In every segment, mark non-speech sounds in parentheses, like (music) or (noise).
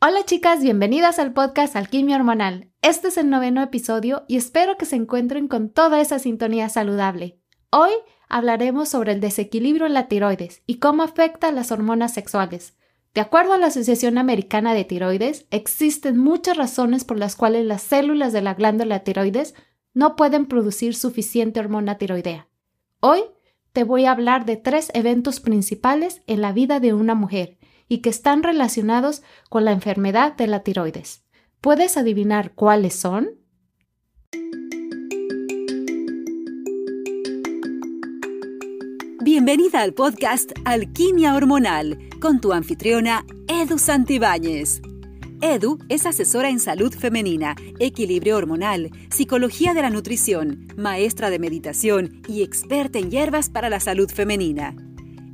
Hola chicas, bienvenidas al podcast Alquimia Hormonal. Este es el noveno episodio y espero que se encuentren con toda esa sintonía saludable. Hoy hablaremos sobre el desequilibrio en la tiroides y cómo afecta a las hormonas sexuales. De acuerdo a la Asociación Americana de Tiroides, existen muchas razones por las cuales las células de la glándula tiroides no pueden producir suficiente hormona tiroidea. Hoy te voy a hablar de tres eventos principales en la vida de una mujer y que están relacionados con la enfermedad de la tiroides. ¿Puedes adivinar cuáles son? Bienvenida al podcast Alquimia Hormonal con tu anfitriona Edu Santibáñez. Edu es asesora en salud femenina, equilibrio hormonal, psicología de la nutrición, maestra de meditación y experta en hierbas para la salud femenina.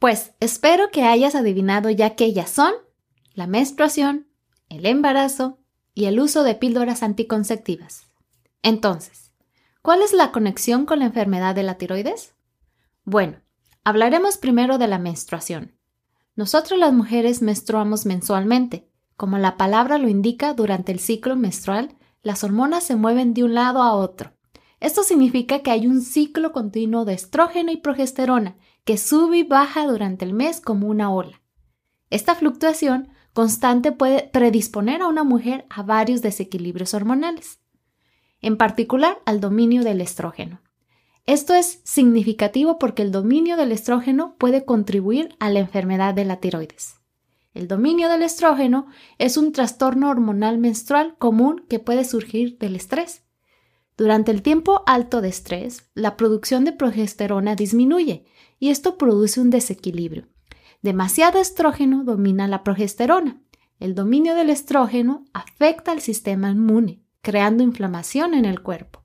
Pues espero que hayas adivinado ya que ellas son la menstruación, el embarazo y el uso de píldoras anticonceptivas. Entonces, ¿cuál es la conexión con la enfermedad de la tiroides? Bueno, hablaremos primero de la menstruación. Nosotros las mujeres menstruamos mensualmente. Como la palabra lo indica, durante el ciclo menstrual, las hormonas se mueven de un lado a otro. Esto significa que hay un ciclo continuo de estrógeno y progesterona que sube y baja durante el mes como una ola. Esta fluctuación constante puede predisponer a una mujer a varios desequilibrios hormonales, en particular al dominio del estrógeno. Esto es significativo porque el dominio del estrógeno puede contribuir a la enfermedad de la tiroides. El dominio del estrógeno es un trastorno hormonal menstrual común que puede surgir del estrés. Durante el tiempo alto de estrés, la producción de progesterona disminuye y esto produce un desequilibrio. Demasiado estrógeno domina la progesterona. El dominio del estrógeno afecta al sistema inmune, creando inflamación en el cuerpo.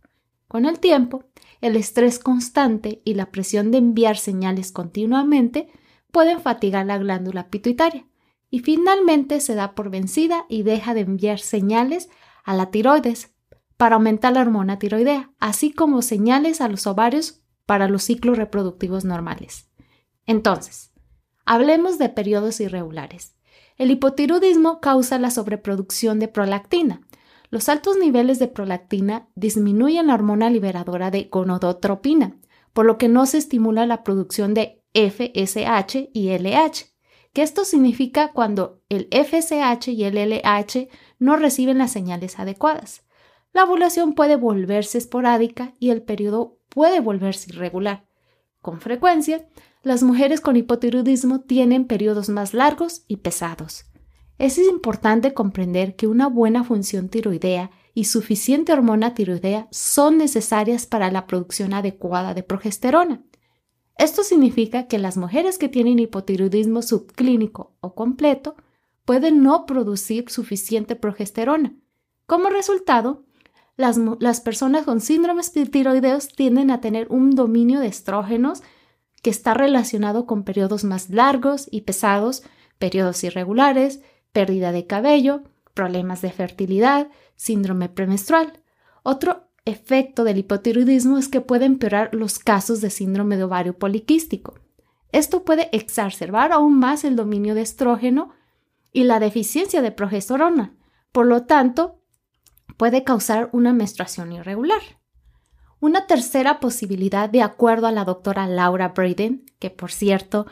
Con el tiempo, el estrés constante y la presión de enviar señales continuamente pueden fatigar la glándula pituitaria y finalmente se da por vencida y deja de enviar señales a la tiroides para aumentar la hormona tiroidea, así como señales a los ovarios para los ciclos reproductivos normales. Entonces, hablemos de periodos irregulares. El hipotiroidismo causa la sobreproducción de prolactina. Los altos niveles de prolactina disminuyen la hormona liberadora de gonadotropina, por lo que no se estimula la producción de FSH y LH, que esto significa cuando el FSH y el LH no reciben las señales adecuadas. La ovulación puede volverse esporádica y el periodo puede volverse irregular. Con frecuencia, las mujeres con hipotiroidismo tienen periodos más largos y pesados. Es importante comprender que una buena función tiroidea y suficiente hormona tiroidea son necesarias para la producción adecuada de progesterona. Esto significa que las mujeres que tienen hipotiroidismo subclínico o completo pueden no producir suficiente progesterona. Como resultado, las, personas con síndromes tiroideos tienden a tener un dominio de estrógenos que está relacionado con periodos más largos y pesados, periodos irregulares, pérdida de cabello, problemas de fertilidad, síndrome premenstrual. Otro efecto del hipotiroidismo es que puede empeorar los casos de síndrome de ovario poliquístico. Esto puede exacerbar aún más el dominio de estrógeno y la deficiencia de progesterona. Por lo tanto, puede causar una menstruación irregular. Una tercera posibilidad, de acuerdo a la doctora Laura Braden, que por cierto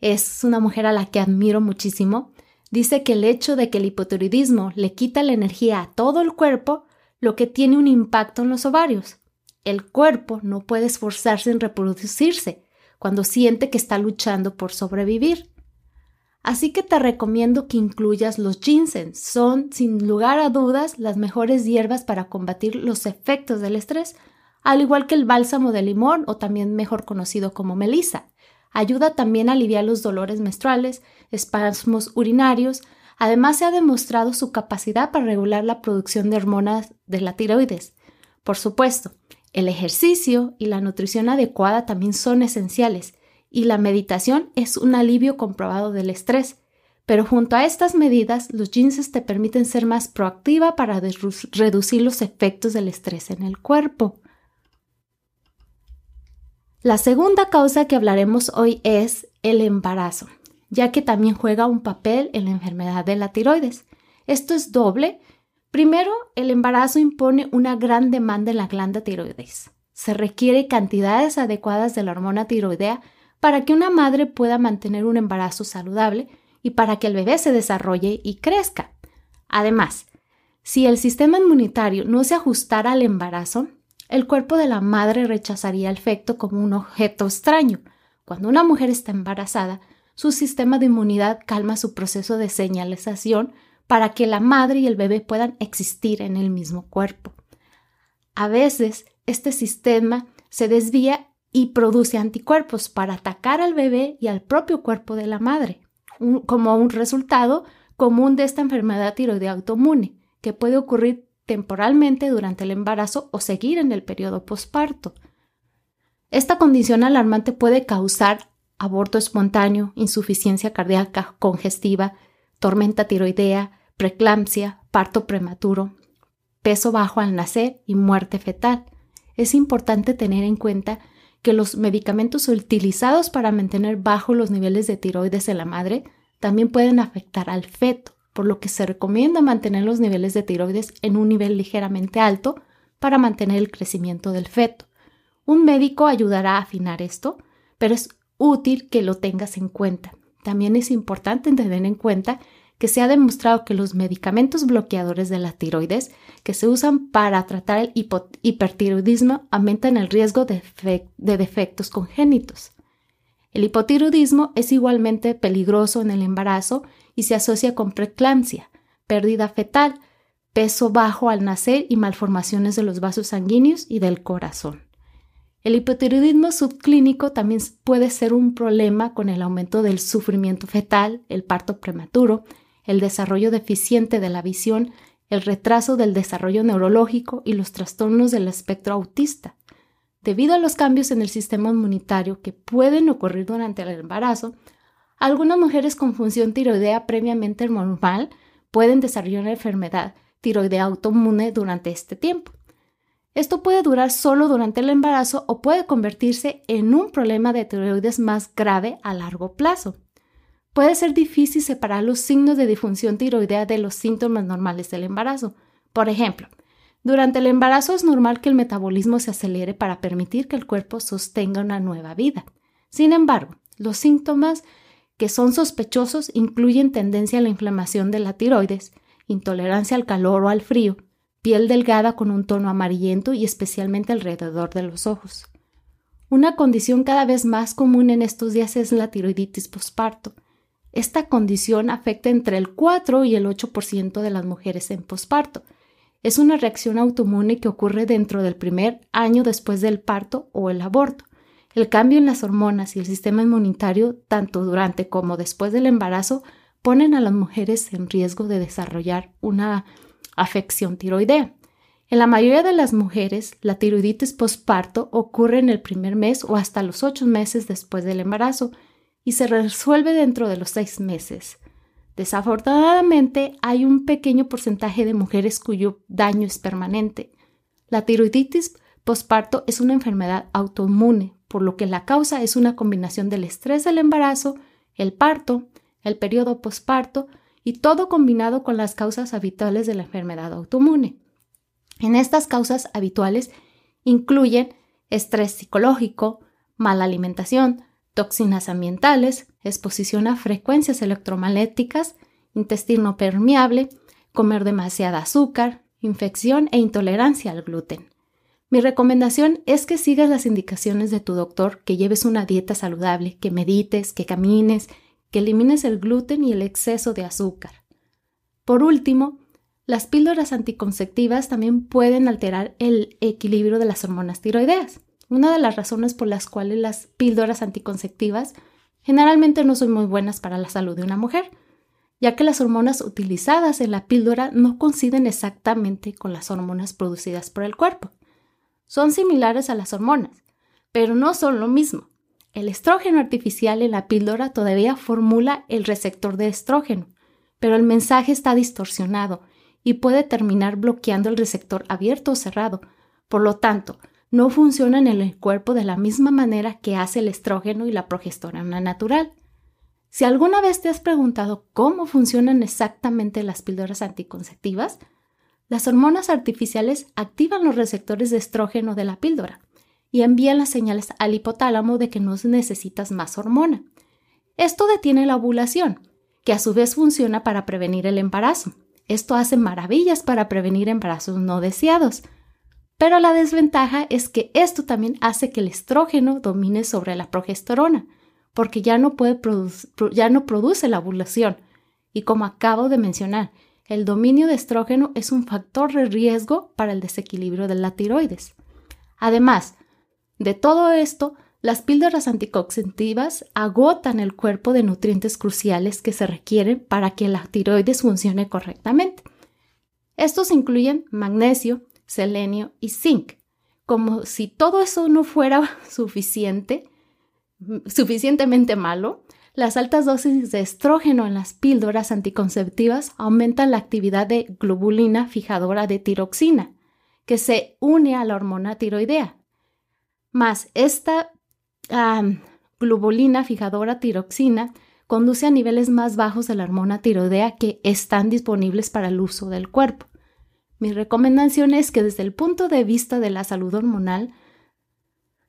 es una mujer a la que admiro muchísimo, dice que el hecho de que el hipotiroidismo le quita la energía a todo el cuerpo, lo que tiene un impacto en los ovarios. El cuerpo no puede esforzarse en reproducirse cuando siente que está luchando por sobrevivir. Así que te recomiendo que incluyas los ginseng. Son, sin lugar a dudas, las mejores hierbas para combatir los efectos del estrés, al igual que el bálsamo de limón o también mejor conocido como melisa. Ayuda también a aliviar los dolores menstruales, espasmos urinarios, Además, se ha demostrado su capacidad para regular la producción de hormonas de la tiroides. Por supuesto, el ejercicio y la nutrición adecuada también son esenciales, y la meditación es un alivio comprobado del estrés. Pero junto a estas medidas, los jeans te permiten ser más proactiva para reducir los efectos del estrés en el cuerpo. La segunda causa que hablaremos hoy es el embarazo ya que también juega un papel en la enfermedad de la tiroides. Esto es doble. Primero, el embarazo impone una gran demanda en la glándula tiroides. Se requiere cantidades adecuadas de la hormona tiroidea para que una madre pueda mantener un embarazo saludable y para que el bebé se desarrolle y crezca. Además, si el sistema inmunitario no se ajustara al embarazo, el cuerpo de la madre rechazaría el feto como un objeto extraño. Cuando una mujer está embarazada, su sistema de inmunidad calma su proceso de señalización para que la madre y el bebé puedan existir en el mismo cuerpo. A veces, este sistema se desvía y produce anticuerpos para atacar al bebé y al propio cuerpo de la madre, como un resultado común de esta enfermedad tiroidea autoinmune, que puede ocurrir temporalmente durante el embarazo o seguir en el periodo posparto. Esta condición alarmante puede causar aborto espontáneo, insuficiencia cardíaca congestiva, tormenta tiroidea, preeclampsia, parto prematuro, peso bajo al nacer y muerte fetal. Es importante tener en cuenta que los medicamentos utilizados para mantener bajo los niveles de tiroides en la madre también pueden afectar al feto, por lo que se recomienda mantener los niveles de tiroides en un nivel ligeramente alto para mantener el crecimiento del feto. Un médico ayudará a afinar esto, pero es útil que lo tengas en cuenta. También es importante tener en cuenta que se ha demostrado que los medicamentos bloqueadores de la tiroides que se usan para tratar el hipertiroidismo aumentan el riesgo de, de defectos congénitos. El hipotiroidismo es igualmente peligroso en el embarazo y se asocia con preeclampsia, pérdida fetal, peso bajo al nacer y malformaciones de los vasos sanguíneos y del corazón. El hipotiroidismo subclínico también puede ser un problema con el aumento del sufrimiento fetal, el parto prematuro, el desarrollo deficiente de la visión, el retraso del desarrollo neurológico y los trastornos del espectro autista. Debido a los cambios en el sistema inmunitario que pueden ocurrir durante el embarazo, algunas mujeres con función tiroidea previamente normal pueden desarrollar una enfermedad tiroidea autoinmune durante este tiempo. Esto puede durar solo durante el embarazo o puede convertirse en un problema de tiroides más grave a largo plazo. Puede ser difícil separar los signos de disfunción tiroidea de los síntomas normales del embarazo. Por ejemplo, durante el embarazo es normal que el metabolismo se acelere para permitir que el cuerpo sostenga una nueva vida. Sin embargo, los síntomas que son sospechosos incluyen tendencia a la inflamación de la tiroides, intolerancia al calor o al frío, piel delgada con un tono amarillento y especialmente alrededor de los ojos. Una condición cada vez más común en estos días es la tiroiditis posparto. Esta condición afecta entre el 4 y el 8% de las mujeres en posparto. Es una reacción autoinmune que ocurre dentro del primer año después del parto o el aborto. El cambio en las hormonas y el sistema inmunitario, tanto durante como después del embarazo, ponen a las mujeres en riesgo de desarrollar una afección tiroidea. En la mayoría de las mujeres, la tiroiditis postparto ocurre en el primer mes o hasta los ocho meses después del embarazo y se resuelve dentro de los seis meses. Desafortunadamente, hay un pequeño porcentaje de mujeres cuyo daño es permanente. La tiroiditis postparto es una enfermedad autoinmune, por lo que la causa es una combinación del estrés del embarazo, el parto, el periodo postparto y todo combinado con las causas habituales de la enfermedad autoinmune. En estas causas habituales incluyen estrés psicológico, mala alimentación, toxinas ambientales, exposición a frecuencias electromagnéticas, intestino permeable, comer demasiada azúcar, infección e intolerancia al gluten. Mi recomendación es que sigas las indicaciones de tu doctor, que lleves una dieta saludable, que medites, que camines, que elimines el gluten y el exceso de azúcar. Por último, las píldoras anticonceptivas también pueden alterar el equilibrio de las hormonas tiroideas. Una de las razones por las cuales las píldoras anticonceptivas generalmente no son muy buenas para la salud de una mujer. ya que las hormonas utilizadas en la píldora no coinciden exactamente con las hormonas producidas por el cuerpo. Son similares a las hormonas, pero no son lo mismo. El estrógeno artificial en la píldora todavía formula el receptor de estrógeno, pero el mensaje está distorsionado y puede terminar bloqueando el receptor abierto o cerrado. Por lo tanto, no funcionan en el cuerpo de la misma manera que hace el estrógeno y la progesterona natural. Si alguna vez te has preguntado cómo funcionan exactamente las píldoras anticonceptivas, las hormonas artificiales activan los receptores de estrógeno de la píldora y envían las señales al hipotálamo de que no necesitas más hormona. Esto detiene la ovulación, que a su vez funciona para prevenir el embarazo. Esto hace maravillas para prevenir embarazos no deseados. Pero la desventaja es que esto también hace que el estrógeno domine sobre la progesterona, porque ya no, puede ya no produce la ovulación. Y como acabo de mencionar, el dominio de estrógeno es un factor de riesgo para el desequilibrio de la tiroides. Además de todo esto, las píldoras anticonceptivas agotan el cuerpo de nutrientes cruciales que se requieren para que la tiroides funcione correctamente. Estos incluyen magnesio, selenio y zinc. Como si todo eso no fuera (laughs) suficiente, suficientemente malo, las altas dosis de estrógeno en las píldoras anticonceptivas aumentan la actividad de globulina fijadora de tiroxina, que se une a la hormona tiroidea. Más esta globulina fijadora tiroxina conduce a niveles más bajos de la hormona tiroidea que están disponibles para el uso del cuerpo. Mi recomendación es que desde el punto de vista de la salud hormonal,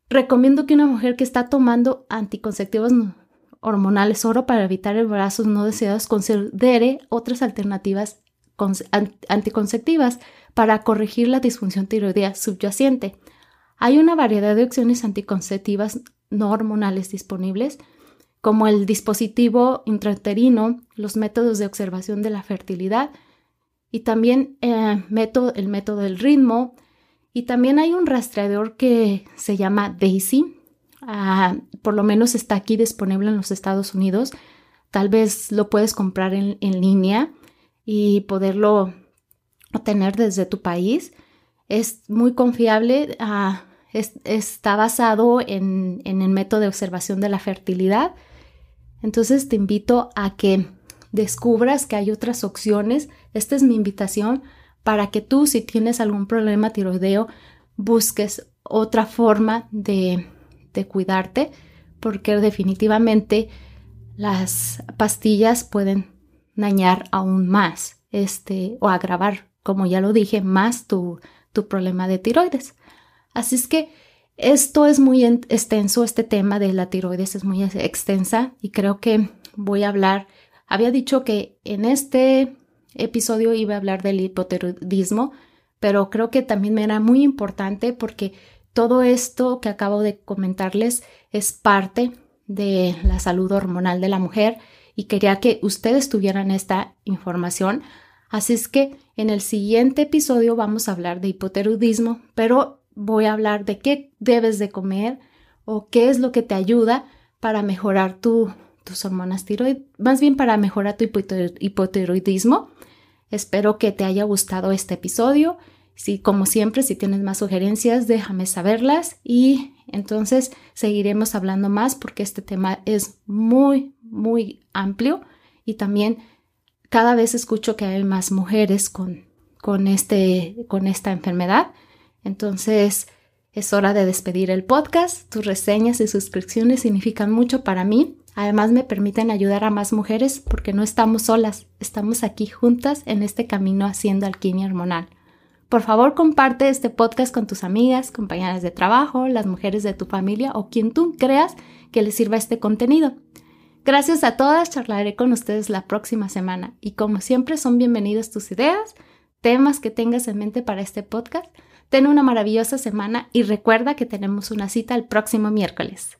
Recomiendo que una mujer que está tomando anticonceptivos hormonales oro para evitar embarazos no deseados considere otras alternativas anticonceptivas para corregir la disfunción tiroidea subyacente. Hay una variedad de opciones anticonceptivas no hormonales disponibles, como el dispositivo intrauterino, los métodos de observación de la fertilidad y también eh, el método del ritmo, y también hay un rastreador que se llama Daisy. Ah, por lo menos está aquí disponible en los Estados Unidos. Tal vez lo puedes comprar en, línea y poderlo obtener desde tu país. Es muy confiable. Ah, está basado en, en el método de observación de la fertilidad. Entonces te invito a que descubras que hay otras opciones. Esta es mi invitación para que tú, si tienes algún problema tiroideo, busques otra forma de, cuidarte, porque definitivamente las pastillas pueden dañar aún más este, o agravar, como ya lo dije, más tu, tu problema de tiroides. Así es que esto es muy extenso, este tema de la tiroides es muy extensa y creo que voy a hablar, había dicho que en este episodio iba a hablar del hipotiroidismo, pero creo que también me era muy importante porque todo esto que acabo de comentarles es parte de la salud hormonal de la mujer y quería que ustedes tuvieran esta información. Así es que en el siguiente episodio vamos a hablar de hipotiroidismo, pero voy a hablar de qué debes de comer o qué es lo que te ayuda para mejorar tu, tus hormonas tiroides, más bien para mejorar tu hipotiroidismo Espero que te haya gustado este episodio. Si, como siempre, si tienes más sugerencias, déjame saberlas y entonces seguiremos hablando más porque este tema es muy, muy amplio y también cada vez escucho que hay más mujeres con, con, este, con esta enfermedad. Entonces, es hora de despedir el podcast. Tus reseñas y suscripciones significan mucho para mí Además me permiten ayudar a más mujeres porque no estamos solas, estamos aquí juntas en este camino haciendo alquimia hormonal. Por favor, comparte este podcast con tus amigas, compañeras de trabajo, las mujeres de tu familia o quien tú creas que les sirva este contenido. Gracias a todas, charlaré con ustedes la próxima semana y como siempre son bienvenidas tus ideas, temas que tengas en mente para este podcast. Ten una maravillosa semana y recuerda que tenemos una cita el próximo miércoles.